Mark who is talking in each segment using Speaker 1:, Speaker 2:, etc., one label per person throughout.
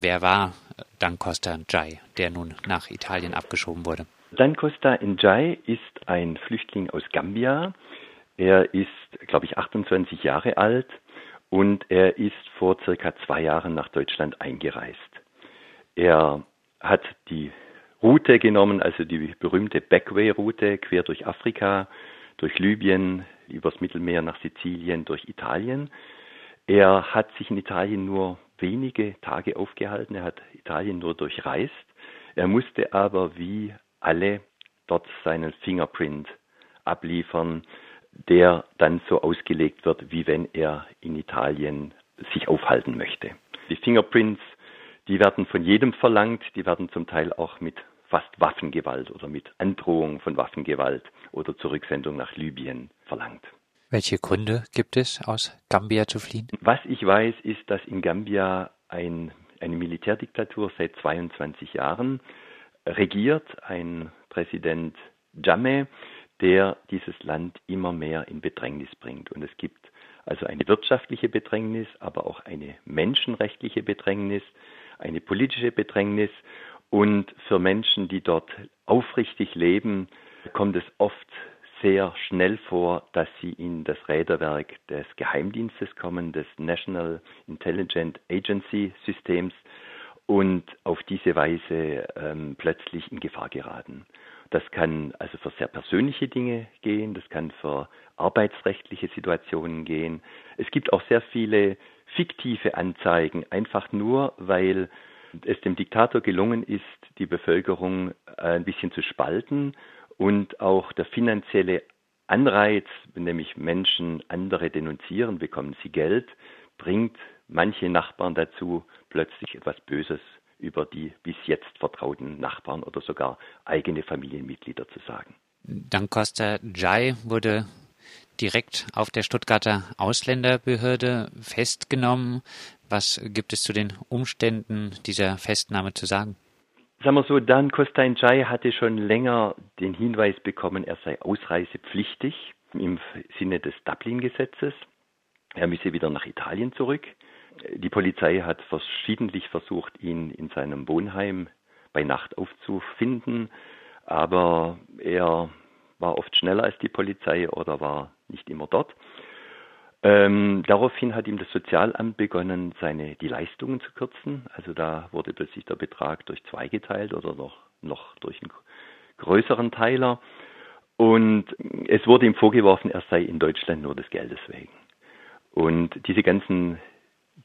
Speaker 1: Wer war Dan Costa Njai, der nun nach Italien abgeschoben wurde?
Speaker 2: Dan Costa Njai ist ein Flüchtling aus Gambia. Er ist, glaube ich, 28 Jahre alt und er ist vor circa zwei Jahren nach Deutschland eingereist. Er hat die Route genommen, also die berühmte Backway-Route quer durch Afrika, durch Libyen, übers Mittelmeer nach Sizilien, durch Italien. Er hat sich in Italien nur wenige Tage aufgehalten, er hat Italien nur durchreist. Er musste aber wie alle dort seinen Fingerprint abliefern, der dann so ausgelegt wird, wie wenn er in Italien sich aufhalten möchte. Die Fingerprints, die werden von jedem verlangt, die werden zum Teil auch mit fast Waffengewalt oder mit Androhung von Waffengewalt oder Zurücksendung nach Libyen verlangt.
Speaker 1: Welche Gründe gibt es, aus Gambia zu fliehen?
Speaker 2: Was ich weiß, ist, dass in Gambia ein, eine Militärdiktatur seit 22 Jahren regiert, ein Präsident Jammeh, der dieses Land immer mehr in Bedrängnis bringt. Und es gibt also eine wirtschaftliche Bedrängnis, aber auch eine menschenrechtliche Bedrängnis, eine politische Bedrängnis. Und für Menschen, die dort aufrichtig leben, kommt es oft sehr schnell vor, dass sie in das Räderwerk des Geheimdienstes kommen, des National Intelligence Agency Systems und auf diese Weise ähm, plötzlich in Gefahr geraten. Das kann also für sehr persönliche Dinge gehen, das kann für arbeitsrechtliche Situationen gehen. Es gibt auch sehr viele fiktive Anzeigen, einfach nur, weil es dem Diktator gelungen ist, die Bevölkerung äh, ein bisschen zu spalten und auch der finanzielle Anreiz, wenn nämlich Menschen andere denunzieren, bekommen sie Geld, bringt manche Nachbarn dazu, plötzlich etwas Böses über die bis jetzt vertrauten Nachbarn oder sogar eigene Familienmitglieder zu sagen.
Speaker 1: Dan Costa Jai wurde direkt auf der Stuttgarter Ausländerbehörde festgenommen. Was gibt es zu den Umständen dieser Festnahme zu sagen?
Speaker 2: Sagen wir so, Dan Costa Jai hatte schon länger den Hinweis bekommen, er sei ausreisepflichtig im Sinne des Dublin-Gesetzes. Er müsse wieder nach Italien zurück. Die Polizei hat verschiedentlich versucht, ihn in seinem Wohnheim bei Nacht aufzufinden, aber er war oft schneller als die Polizei oder war nicht immer dort. Ähm, daraufhin hat ihm das Sozialamt begonnen, seine die Leistungen zu kürzen. Also da wurde plötzlich der Betrag durch zwei geteilt oder noch, noch durch einen größeren Teiler. Und es wurde ihm vorgeworfen, er sei in Deutschland nur des Geldes wegen. Und diese ganzen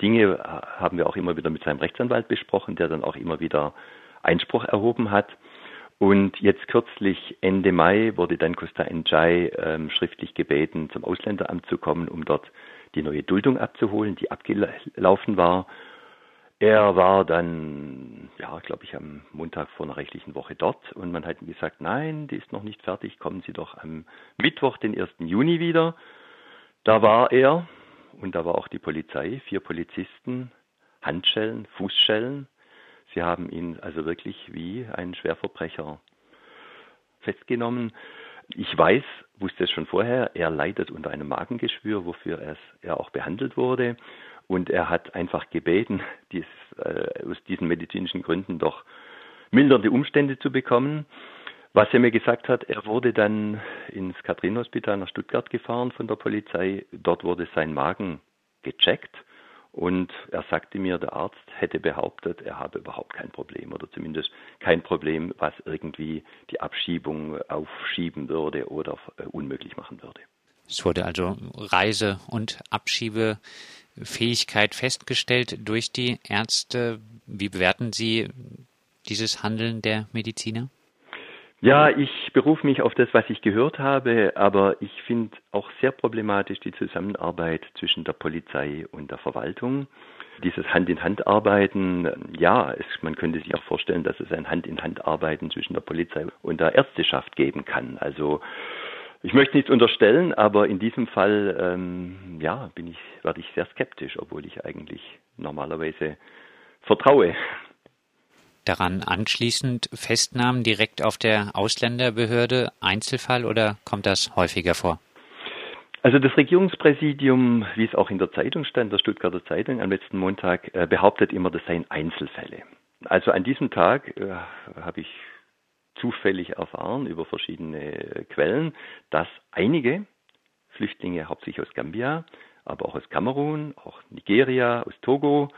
Speaker 2: Dinge haben wir auch immer wieder mit seinem Rechtsanwalt besprochen, der dann auch immer wieder Einspruch erhoben hat. Und jetzt kürzlich, Ende Mai, wurde dann Costa Njai ähm, schriftlich gebeten, zum Ausländeramt zu kommen, um dort die neue Duldung abzuholen, die abgelaufen war. Er war dann, ja, glaube ich, am Montag vor einer rechtlichen Woche dort und man hat ihm gesagt, nein, die ist noch nicht fertig, kommen Sie doch am Mittwoch, den 1. Juni wieder. Da war er und da war auch die Polizei, vier Polizisten, Handschellen, Fußschellen. Sie haben ihn also wirklich wie einen Schwerverbrecher festgenommen. Ich weiß, wusste es schon vorher, er leidet unter einem Magengeschwür, wofür er, auch behandelt wurde. Und er hat einfach gebeten, dies, äh, aus diesen medizinischen Gründen doch mildernde Umstände zu bekommen. Was er mir gesagt hat, er wurde dann ins Katrin-Hospital nach Stuttgart gefahren von der Polizei. Dort wurde sein Magen gecheckt und er sagte mir, der Arzt hätte behauptet, er habe überhaupt kein Problem oder zumindest kein Problem, was irgendwie die Abschiebung aufschieben würde oder äh, unmöglich machen würde.
Speaker 1: Es wurde also Reise- und Abschiebefähigkeit festgestellt durch die Ärzte. Wie bewerten Sie dieses Handeln der Mediziner?
Speaker 2: Ja, ich berufe mich auf das, was ich gehört habe, aber ich finde auch sehr problematisch die Zusammenarbeit zwischen der Polizei und der Verwaltung. Dieses Hand-in-Hand-Arbeiten, ja, es, man könnte sich auch vorstellen, dass es ein Hand-in-Hand-Arbeiten zwischen der Polizei und der Ärzteschaft geben kann. Also ich möchte nichts unterstellen, aber in diesem Fall, ähm, ja, bin ich, werde ich sehr skeptisch, obwohl ich eigentlich normalerweise vertraue
Speaker 1: daran anschließend Festnahmen direkt auf der Ausländerbehörde Einzelfall oder kommt das häufiger vor?
Speaker 2: Also das Regierungspräsidium, wie es auch in der Zeitung stand, der Stuttgarter Zeitung am letzten Montag, äh, behauptet immer, das seien Einzelfälle. Also an diesem Tag äh, habe ich zufällig erfahren über verschiedene Quellen, dass einige Flüchtlinge, hauptsächlich aus Gambia, aber auch aus Kamerun, auch Nigeria, aus Togo,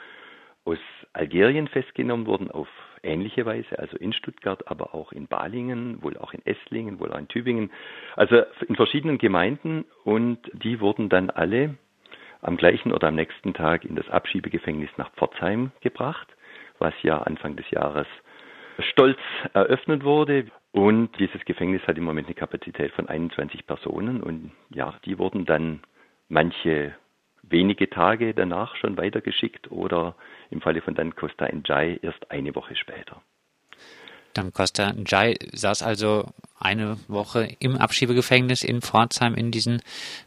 Speaker 2: aus Algerien festgenommen wurden auf ähnliche Weise, also in Stuttgart, aber auch in Balingen, wohl auch in Esslingen, wohl auch in Tübingen, also in verschiedenen Gemeinden und die wurden dann alle am gleichen oder am nächsten Tag in das Abschiebegefängnis nach Pforzheim gebracht, was ja Anfang des Jahres stolz eröffnet wurde. Und dieses Gefängnis hat im Moment eine Kapazität von 21 Personen und ja, die wurden dann manche wenige Tage danach schon weitergeschickt oder im Falle von Dan Costa Njai erst eine Woche später.
Speaker 1: Dan Costa Njai saß also eine Woche im Abschiebegefängnis in Pforzheim in diesem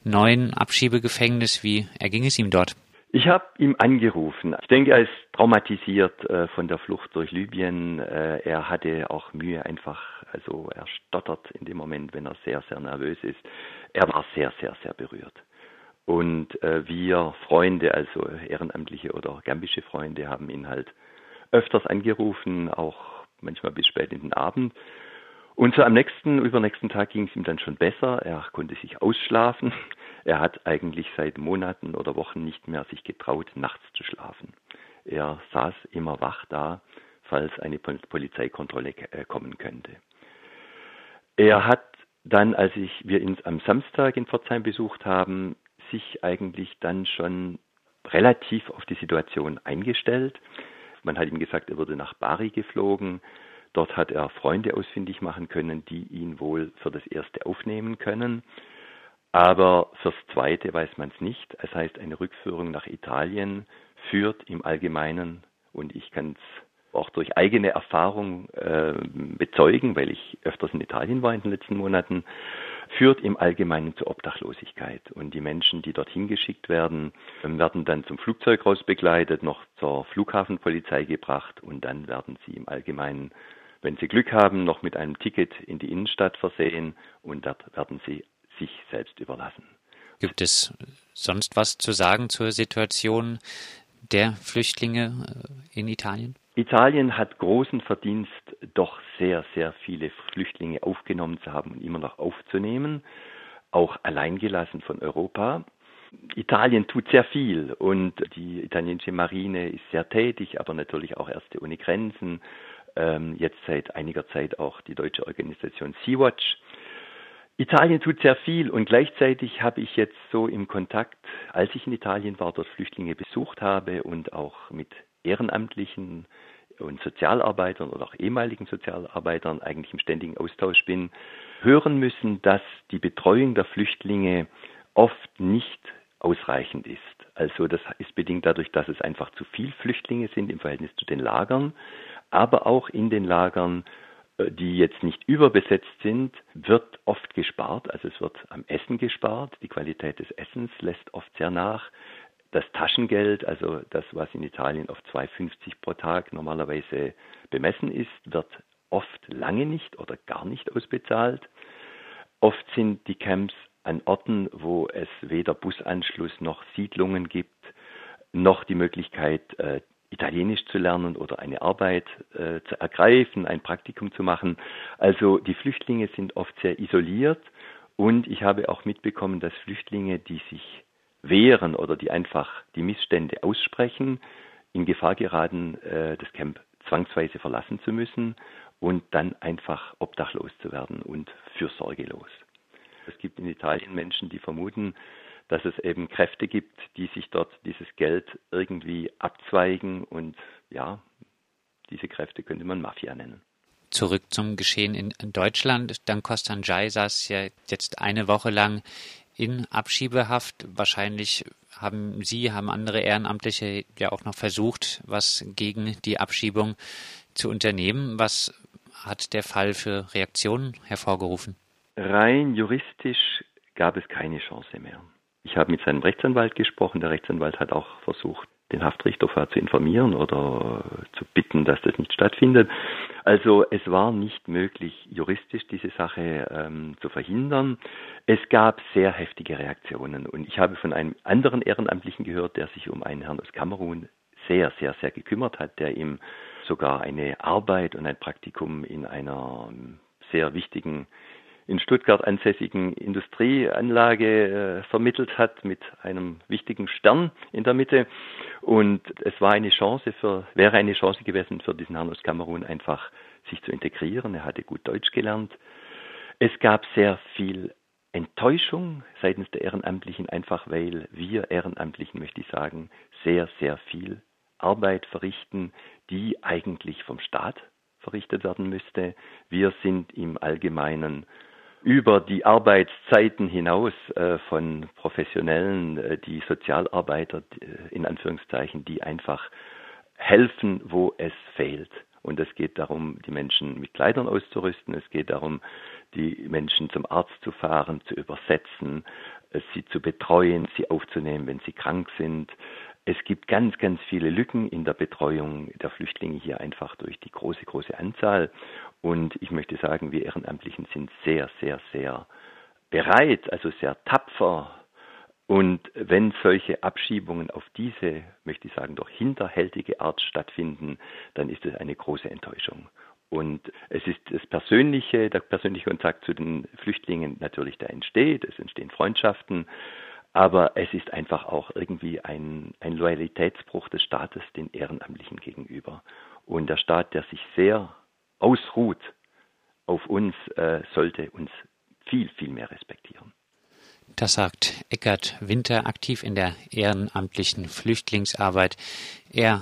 Speaker 1: neuen Abschiebegefängnis. Wie erging es ihm dort?
Speaker 2: Ich habe ihm angerufen. Ich denke, er ist traumatisiert äh, von der Flucht durch Libyen. Äh, er hatte auch Mühe einfach, also er stottert in dem Moment, wenn er sehr, sehr nervös ist. Er war sehr, sehr, sehr berührt. Und äh, wir Freunde, also ehrenamtliche oder gambische Freunde, haben ihn halt öfters angerufen, auch manchmal bis spät in den Abend. Und so am nächsten, übernächsten Tag ging es ihm dann schon besser. Er konnte sich ausschlafen. Er hat eigentlich seit Monaten oder Wochen nicht mehr sich getraut, nachts zu schlafen. Er saß immer wach da, falls eine Polizeikontrolle äh, kommen könnte. Er hat dann, als ich, wir ihn am Samstag in Pforzheim besucht haben, sich eigentlich dann schon relativ auf die Situation eingestellt. Man hat ihm gesagt, er würde nach Bari geflogen. Dort hat er Freunde ausfindig machen können, die ihn wohl für das erste aufnehmen können. Aber fürs zweite weiß man es nicht. Es heißt, eine Rückführung nach Italien führt im Allgemeinen, und ich kann es auch durch eigene Erfahrung äh, bezeugen, weil ich öfters in Italien war in den letzten Monaten, führt im Allgemeinen zur Obdachlosigkeit. Und die Menschen, die dorthin geschickt werden, werden dann zum Flugzeug raus begleitet, noch zur Flughafenpolizei gebracht und dann werden sie im Allgemeinen, wenn sie Glück haben, noch mit einem Ticket in die Innenstadt versehen und dort werden sie sich selbst überlassen.
Speaker 1: Gibt es sonst was zu sagen zur Situation der Flüchtlinge äh, in Italien?
Speaker 2: Italien hat großen Verdienst, doch sehr, sehr viele Flüchtlinge aufgenommen zu haben und immer noch aufzunehmen, auch alleingelassen von Europa. Italien tut sehr viel und die italienische Marine ist sehr tätig, aber natürlich auch Ärzte ohne Grenzen. Ähm, jetzt seit einiger Zeit auch die deutsche Organisation Sea-Watch. Italien tut sehr viel und gleichzeitig habe ich jetzt so im Kontakt, als ich in Italien war, dort Flüchtlinge besucht habe und auch mit Ehrenamtlichen und Sozialarbeitern oder auch ehemaligen Sozialarbeitern eigentlich im ständigen Austausch bin, hören müssen, dass die Betreuung der Flüchtlinge oft nicht ausreichend ist. Also das ist bedingt dadurch, dass es einfach zu viel Flüchtlinge sind im Verhältnis zu den Lagern, aber auch in den Lagern, äh, die jetzt nicht überbesetzt sind, wird oft gespart. Also es wird am Essen gespart. Die Qualität des Essens lässt oft sehr nach. Das Taschengeld, also das, was in Italien auf 2,50 pro Tag normalerweise bemessen ist, wird oft lange nicht oder gar nicht ausbezahlt. Oft sind die Camps an Orten, wo es weder Busanschluss noch Siedlungen gibt, noch die Möglichkeit, äh, Italienisch zu lernen oder eine Arbeit äh, zu ergreifen, ein Praktikum zu machen. Also die Flüchtlinge sind oft sehr isoliert und ich habe auch mitbekommen, dass Flüchtlinge, die sich wehren oder die einfach die Missstände aussprechen, in Gefahr geraten, äh, das Camp zwangsweise verlassen zu müssen und dann einfach obdachlos zu werden und fürsorgelos. Es gibt in Italien Menschen, die vermuten, dass es eben Kräfte gibt, die sich dort dieses Geld irgendwie abzweigen und ja, diese Kräfte könnte man Mafia nennen.
Speaker 1: Zurück zum Geschehen in Deutschland. Dan Kostanjai saß ja jetzt eine Woche lang in Abschiebehaft. Wahrscheinlich haben Sie, haben andere Ehrenamtliche ja auch noch versucht, was gegen die Abschiebung zu unternehmen. Was hat der Fall für Reaktionen hervorgerufen?
Speaker 2: Rein juristisch gab es keine Chance mehr. Ich habe mit seinem Rechtsanwalt gesprochen. Der Rechtsanwalt hat auch versucht, den Haftrichter vorher zu informieren oder zu bitten, dass das nicht stattfindet. Also es war nicht möglich, juristisch diese Sache ähm, zu verhindern. Es gab sehr heftige Reaktionen und ich habe von einem anderen Ehrenamtlichen gehört, der sich um einen Herrn aus Kamerun sehr, sehr, sehr gekümmert hat, der ihm sogar eine Arbeit und ein Praktikum in einer ähm, sehr wichtigen in Stuttgart ansässigen Industrieanlage äh, vermittelt hat mit einem wichtigen Stern in der Mitte. Und es war eine Chance für, wäre eine Chance gewesen für diesen Herrn aus Kamerun einfach sich zu integrieren. Er hatte gut Deutsch gelernt. Es gab sehr viel Enttäuschung seitens der Ehrenamtlichen, einfach weil wir Ehrenamtlichen, möchte ich sagen, sehr, sehr viel Arbeit verrichten, die eigentlich vom Staat verrichtet werden müsste. Wir sind im Allgemeinen über die Arbeitszeiten hinaus äh, von Professionellen, äh, die Sozialarbeiter äh, in Anführungszeichen, die einfach helfen, wo es fehlt. Und es geht darum, die Menschen mit Kleidern auszurüsten. Es geht darum, die Menschen zum Arzt zu fahren, zu übersetzen, sie zu betreuen, sie aufzunehmen, wenn sie krank sind. Es gibt ganz, ganz viele Lücken in der Betreuung der Flüchtlinge hier einfach durch die große, große Anzahl. Und ich möchte sagen, wir Ehrenamtlichen sind sehr, sehr, sehr bereit, also sehr tapfer. Und wenn solche Abschiebungen auf diese, möchte ich sagen, doch hinterhältige Art stattfinden, dann ist es eine große Enttäuschung. Und es ist das Persönliche, der persönliche Kontakt zu den Flüchtlingen natürlich, der entsteht. Es entstehen Freundschaften. Aber es ist einfach auch irgendwie ein, ein Loyalitätsbruch des Staates den Ehrenamtlichen gegenüber. Und der Staat, der sich sehr ausruht auf uns, äh, sollte uns viel, viel mehr respektieren.
Speaker 1: Das sagt Eckert Winter, aktiv in der ehrenamtlichen Flüchtlingsarbeit. Er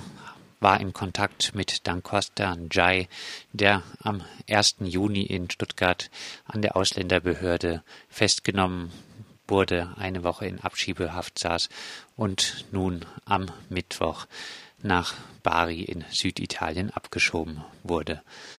Speaker 1: war in Kontakt mit Dancosta Njai, der am 1. Juni in Stuttgart an der Ausländerbehörde festgenommen wurde, eine Woche in Abschiebehaft saß und nun am Mittwoch nach Bari in Süditalien abgeschoben wurde.